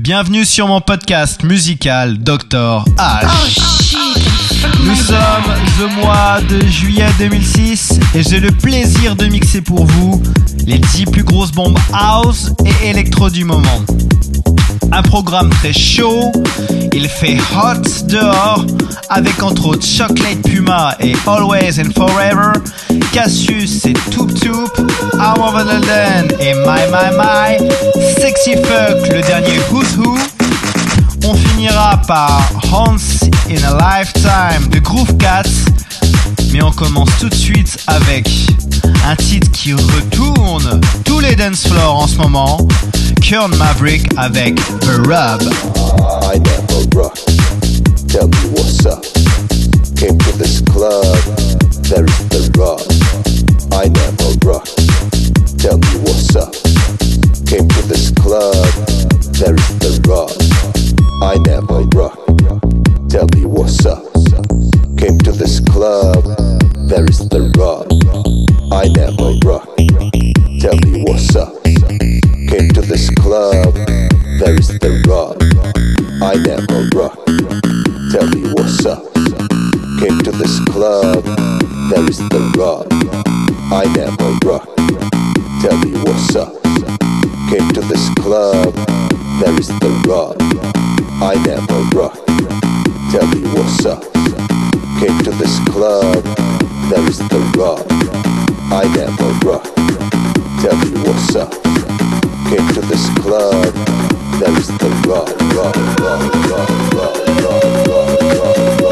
Bienvenue sur mon podcast musical Dr H. Nous sommes le mois de juillet 2006 et j'ai le plaisir de mixer pour vous les 10 plus grosses bombes house et électro du moment. Un programme très chaud, il fait hot dehors avec entre autres Chocolate Puma et Always and Forever, Cassius et Toop Toop, Arm of London et My My My, Sexy Fuck le dernier Who's Who. On finira par Hans in a Lifetime de Groove Cats, mais on commence tout de suite avec un titre qui retourne tous les dance floors en ce moment, Kern Maverick avec The Rub. I never. Tell me what's up. Came to this club, there is the rub. I never rock. Tell me what's up. Came to this club, there is the rub. I never rock. Tell me what's up. Came to this club, there is the rub. I never rock. Tell me what's up. Came to this club, there is the rub. I never rock. Tell me what's up. Came to this club, there is the rub. I never rock. Tell me what's up. Came to this club, there is the rub. I never rock. Tell me what's up. Came to this club, there is the rub. I am a rough. Tell me what's up. Came to this club. That is the rough, rough, rough, rough, rough, rough, rough, rough.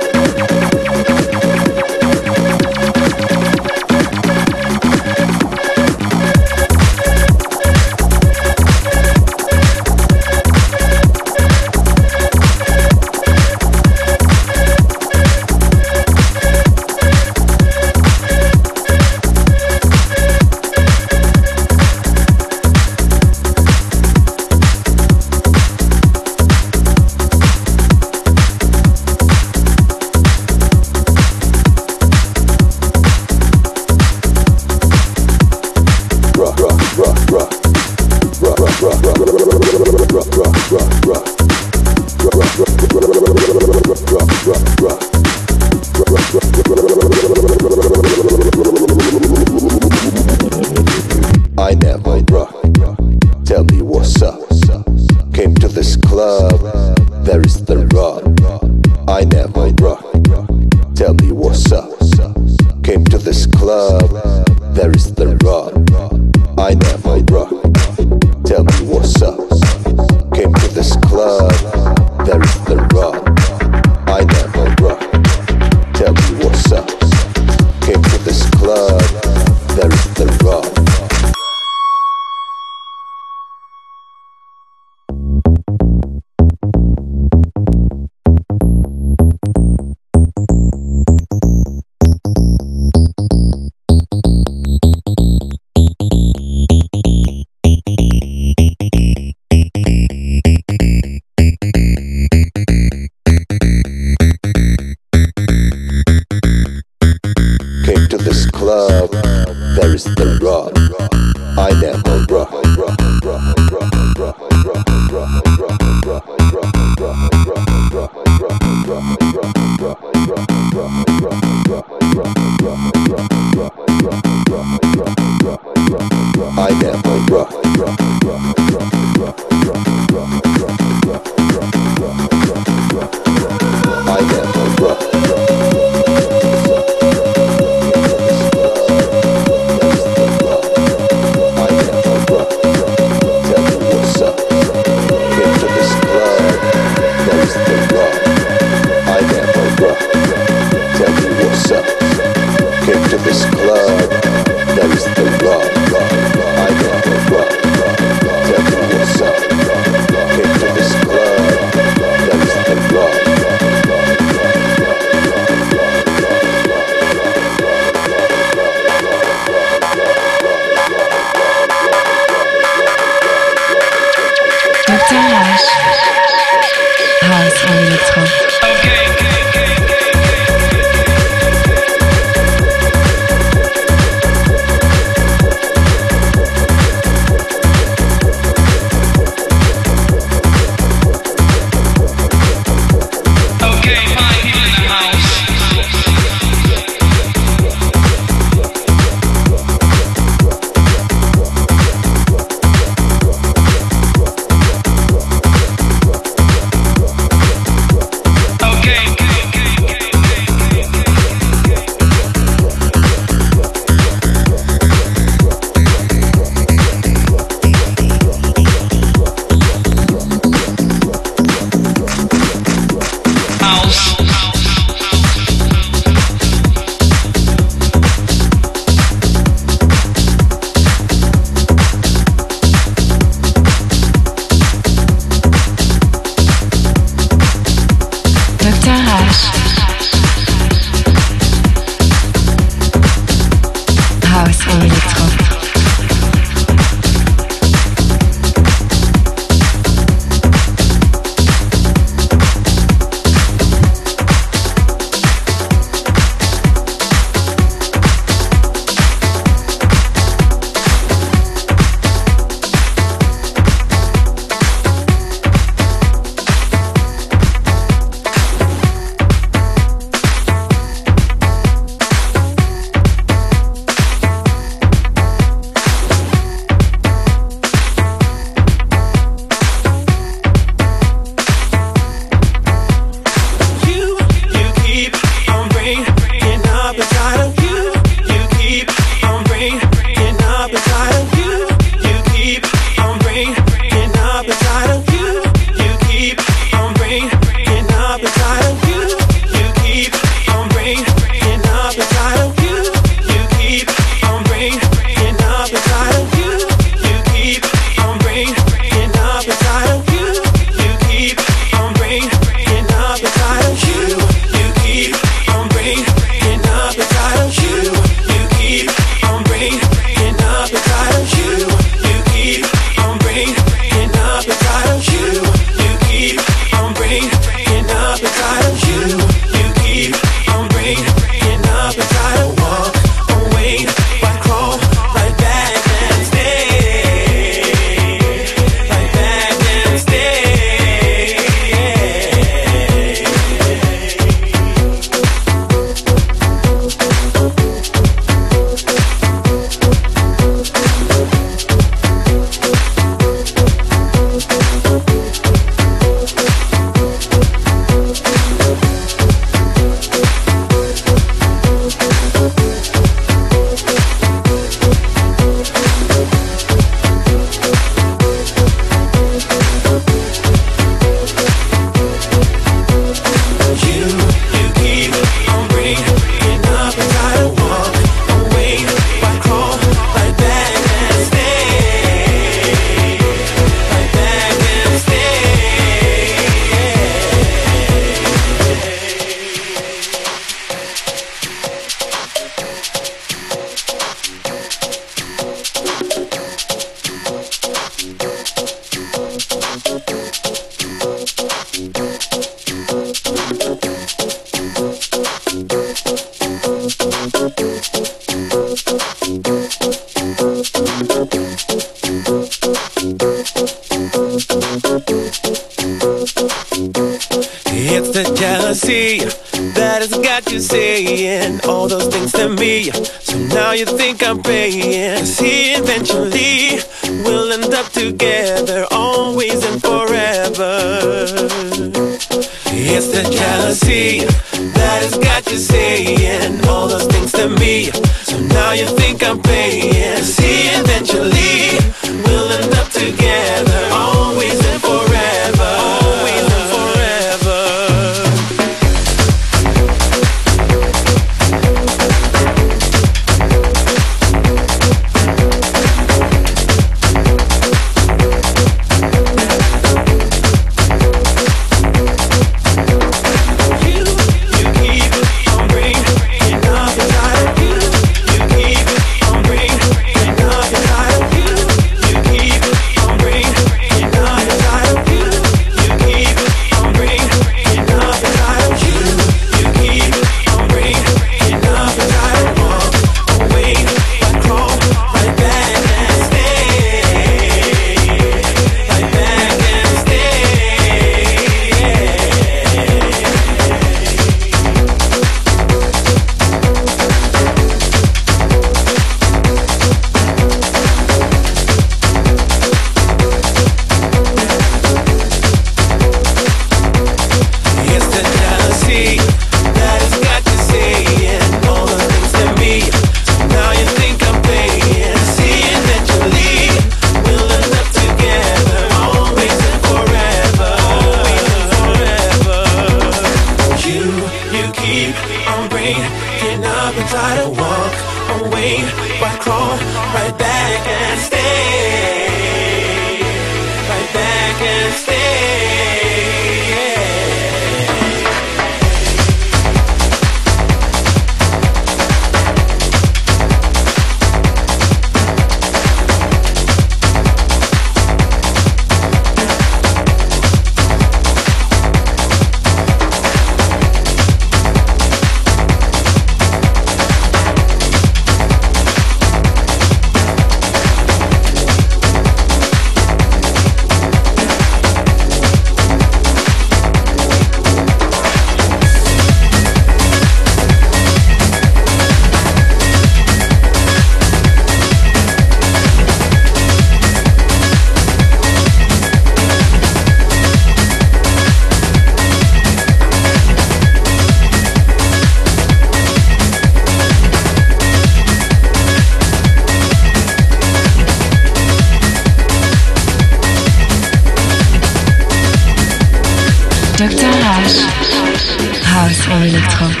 house I really love.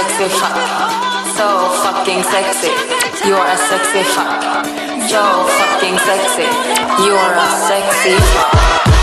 Sexy fuck. So fucking sexy. You're a sexy fuck. So fucking sexy. You're a sexy fuck.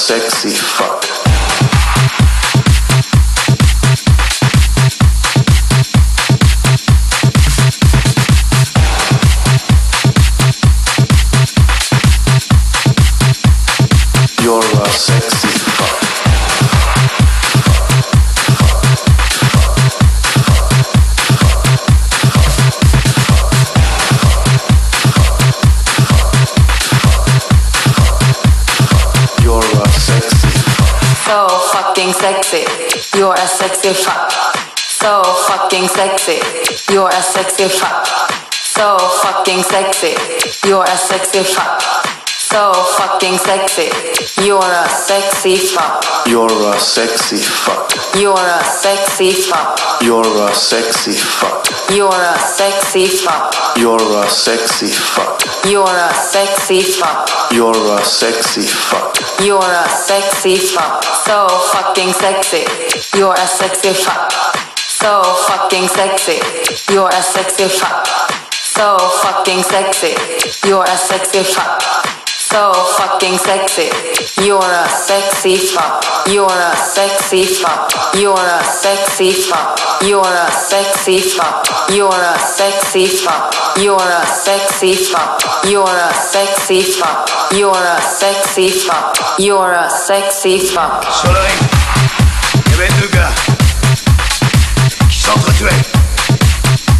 Sexy fuck. Fucking sexy. You're a sexy fuck. So fucking sexy. You're a sexy fuck. So fucking sexy. You're a sexy fuck. So fucking sexy. You're a sexy fuck. You're a sexy fuck. You're a sexy fuck. You're a sexy fuck. You're a sexy fuck. You're a sexy fuck. You're a sexy fuck. You're a sexy fuck. You're a sexy fuck. So fucking sexy. You're a sexy fuck. So fucking sexy. You're a sexy fuck. So fucking sexy. You're a sexy fuck. So fucking sexy. You're a sexy fuck. You're a sexy fuck. You're a sexy fuck. You're a sexy fuck. You're a sexy fuck. You're a sexy fuck. You're a sexy fuck. You're a sexy fuck. You're a sexy fuck. Soleil, il y avait deux gars qui s'entretuaient.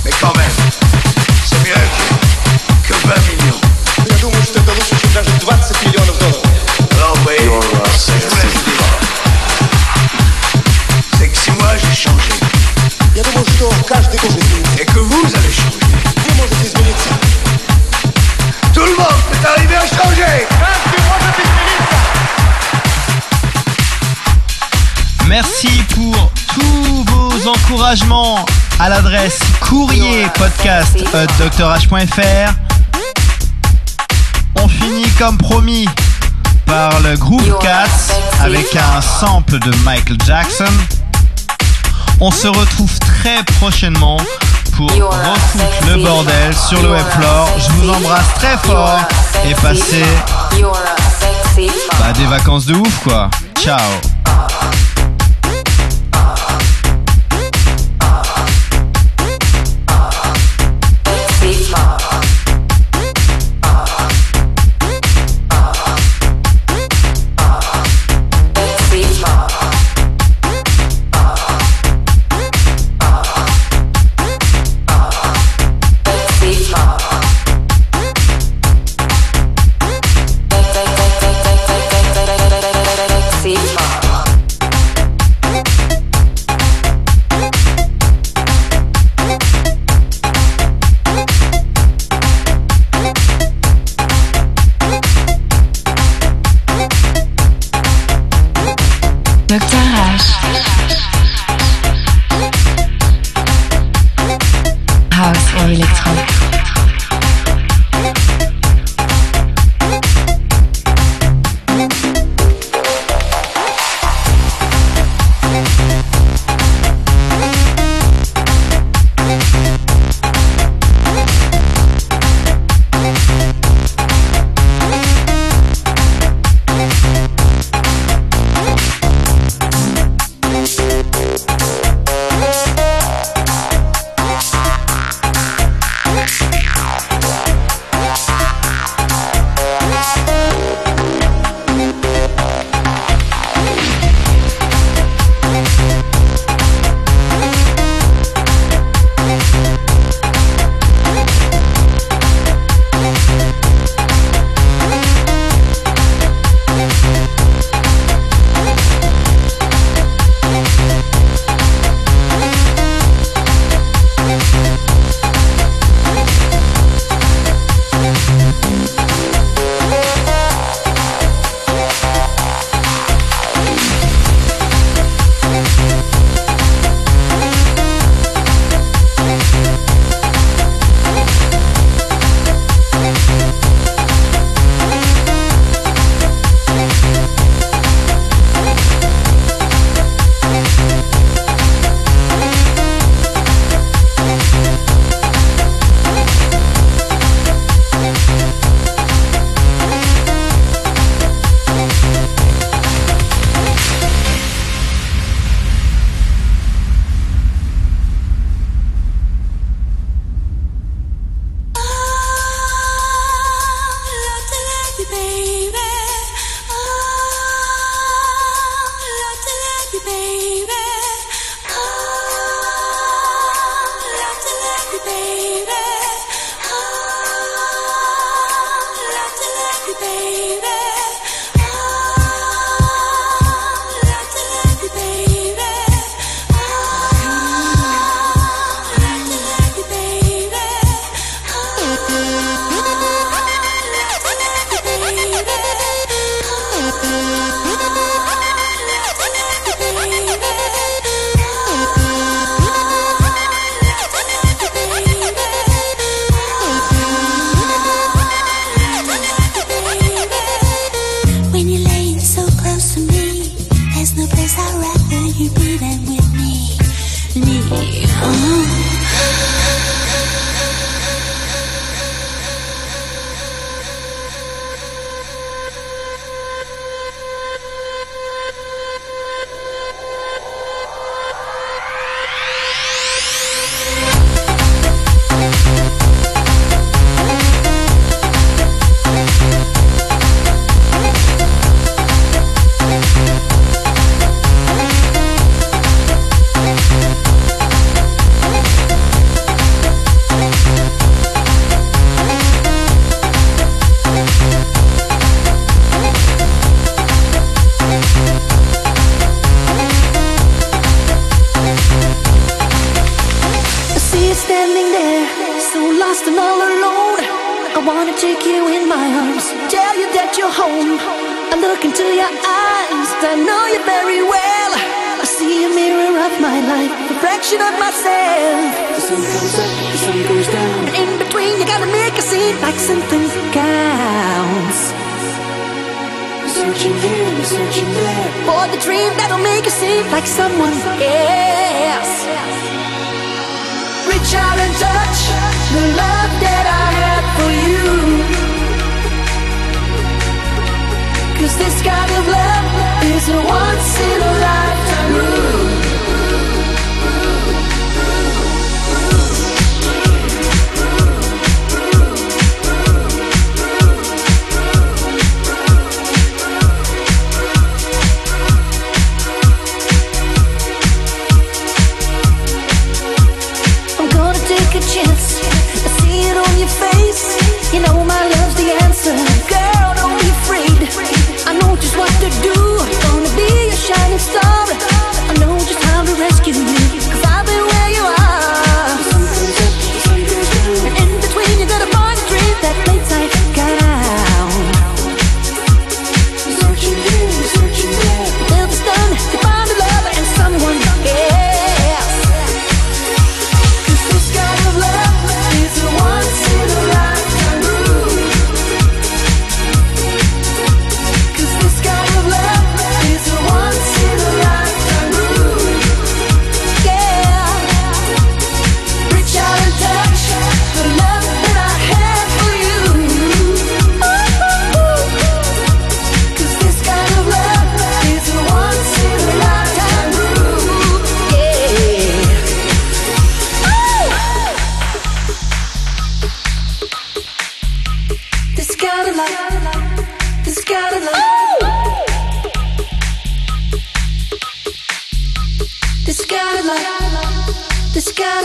Mais quand même, c'est mieux encouragements à l'adresse courrier podcast drh.fr. On finit comme promis par le groupe Cats avec un sample de Michael Jackson. On se retrouve très prochainement pour refoutre le bordel sur le web floor. Je vous embrasse très fort et passez bah, des vacances de ouf quoi. Ciao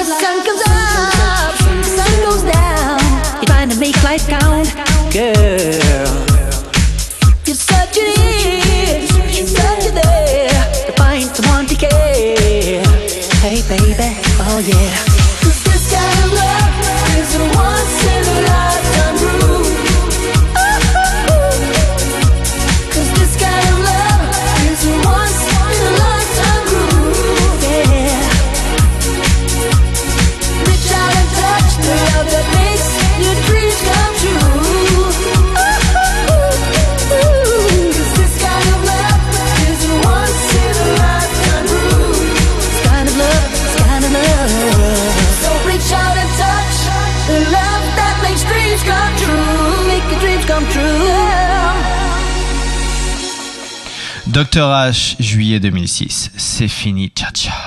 sun comes up, the sun goes down, you find a make life count, girl. Docteur H, juillet 2006. C'est fini, ciao ciao.